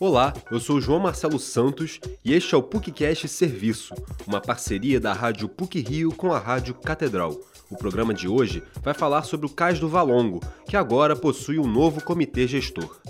Olá, eu sou João Marcelo Santos e este é o PUCcast Serviço, uma parceria da Rádio PUC Rio com a Rádio Catedral. O programa de hoje vai falar sobre o Cais do Valongo, que agora possui um novo comitê gestor.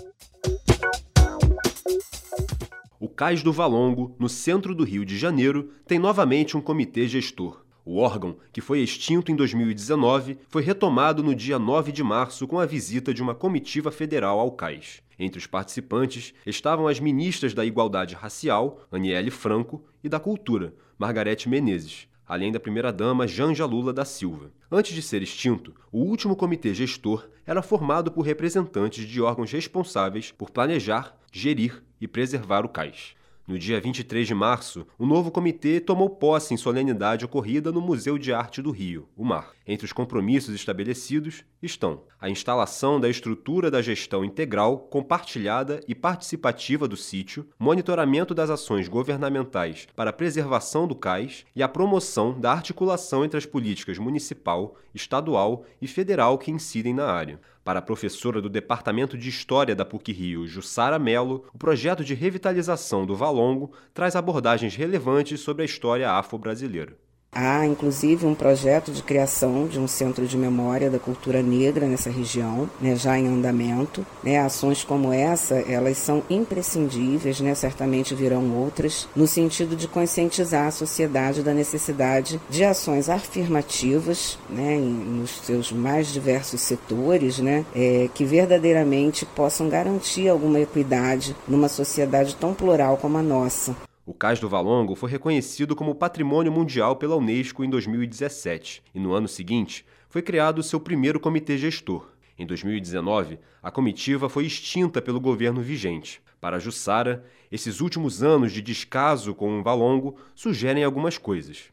O Cais do Valongo, no centro do Rio de Janeiro, tem novamente um comitê gestor. O órgão, que foi extinto em 2019, foi retomado no dia 9 de março com a visita de uma comitiva federal ao cais. Entre os participantes estavam as ministras da Igualdade Racial, Aniele Franco, e da Cultura, Margarete Menezes, além da primeira-dama Janja Lula da Silva. Antes de ser extinto, o último comitê gestor era formado por representantes de órgãos responsáveis por planejar, gerir e preservar o cais. No dia 23 de março, o novo comitê tomou posse em solenidade ocorrida no Museu de Arte do Rio, o MAR. Entre os compromissos estabelecidos estão a instalação da estrutura da gestão integral, compartilhada e participativa do sítio, monitoramento das ações governamentais para a preservação do cais e a promoção da articulação entre as políticas municipal, estadual e federal que incidem na área. Para a professora do Departamento de História da PUC-Rio, Jussara Mello, o projeto de revitalização do Valongo traz abordagens relevantes sobre a história afro-brasileira. Há, inclusive, um projeto de criação de um centro de memória da cultura negra nessa região, né, já em andamento. Né, ações como essa, elas são imprescindíveis, né, certamente virão outras, no sentido de conscientizar a sociedade da necessidade de ações afirmativas, né, nos seus mais diversos setores, né, é, que verdadeiramente possam garantir alguma equidade numa sociedade tão plural como a nossa. O Cais do Valongo foi reconhecido como Patrimônio Mundial pela Unesco em 2017 e, no ano seguinte, foi criado seu primeiro comitê gestor. Em 2019, a comitiva foi extinta pelo governo vigente. Para Jussara, esses últimos anos de descaso com o Valongo sugerem algumas coisas.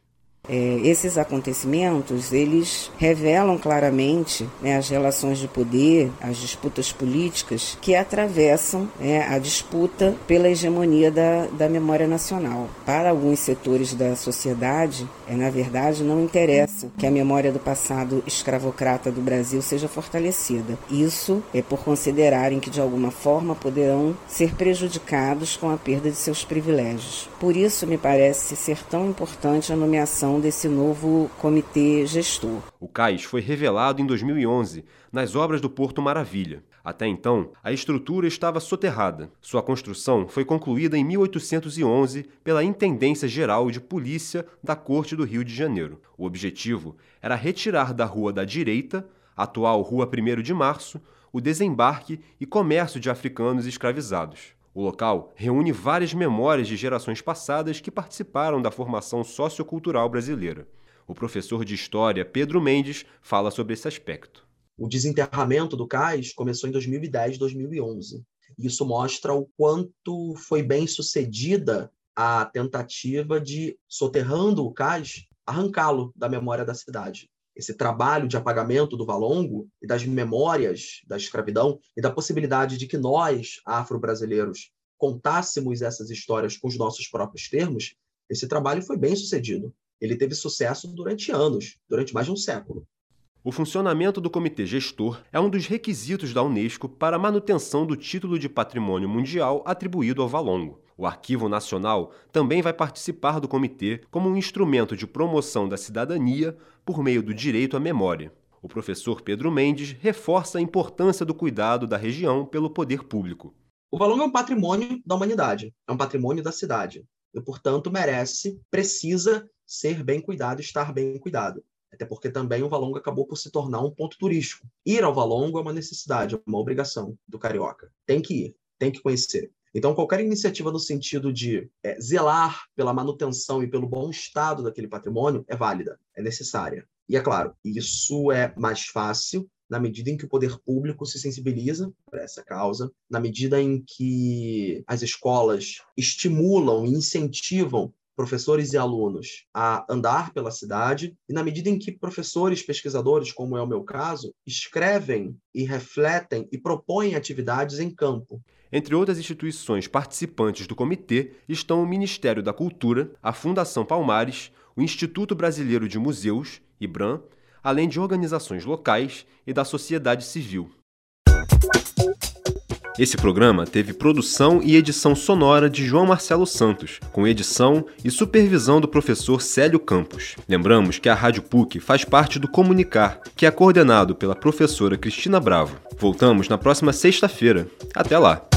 É, esses acontecimentos eles revelam claramente né, as relações de poder, as disputas políticas que atravessam né, a disputa pela hegemonia da, da memória nacional. Para alguns setores da sociedade, é, na verdade, não interessa que a memória do passado escravocrata do Brasil seja fortalecida. Isso é por considerarem que de alguma forma poderão ser prejudicados com a perda de seus privilégios. Por isso me parece ser tão importante a nomeação desse novo comitê gestor. O cais foi revelado em 2011 nas obras do Porto Maravilha. Até então, a estrutura estava soterrada. Sua construção foi concluída em 1811 pela Intendência Geral de Polícia da Corte do Rio de Janeiro. O objetivo era retirar da Rua da Direita, atual Rua 1 de Março, o desembarque e comércio de africanos escravizados. O local reúne várias memórias de gerações passadas que participaram da formação sociocultural brasileira. O professor de História Pedro Mendes fala sobre esse aspecto. O desenterramento do cais começou em 2010, 2011. Isso mostra o quanto foi bem sucedida a tentativa de, soterrando o cais, arrancá-lo da memória da cidade esse trabalho de apagamento do Valongo e das memórias da escravidão e da possibilidade de que nós, afro-brasileiros, contássemos essas histórias com os nossos próprios termos, esse trabalho foi bem sucedido. Ele teve sucesso durante anos, durante mais de um século. O funcionamento do Comitê Gestor é um dos requisitos da Unesco para a manutenção do título de Patrimônio Mundial atribuído ao Valongo. O Arquivo Nacional também vai participar do comitê como um instrumento de promoção da cidadania por meio do direito à memória. O professor Pedro Mendes reforça a importância do cuidado da região pelo poder público. O Valongo é um patrimônio da humanidade, é um patrimônio da cidade e, portanto, merece, precisa ser bem cuidado, estar bem cuidado. Até porque também o Valongo acabou por se tornar um ponto turístico. Ir ao Valongo é uma necessidade, é uma obrigação do carioca. Tem que ir, tem que conhecer. Então, qualquer iniciativa no sentido de é, zelar pela manutenção e pelo bom estado daquele patrimônio é válida, é necessária. E é claro, isso é mais fácil na medida em que o poder público se sensibiliza para essa causa, na medida em que as escolas estimulam e incentivam professores e alunos a andar pela cidade, e na medida em que professores, pesquisadores, como é o meu caso, escrevem e refletem e propõem atividades em campo. Entre outras instituições participantes do comitê estão o Ministério da Cultura, a Fundação Palmares, o Instituto Brasileiro de Museus, IBRAM, além de organizações locais e da sociedade civil. Esse programa teve produção e edição sonora de João Marcelo Santos, com edição e supervisão do professor Célio Campos. Lembramos que a Rádio PUC faz parte do Comunicar, que é coordenado pela professora Cristina Bravo. Voltamos na próxima sexta-feira. Até lá!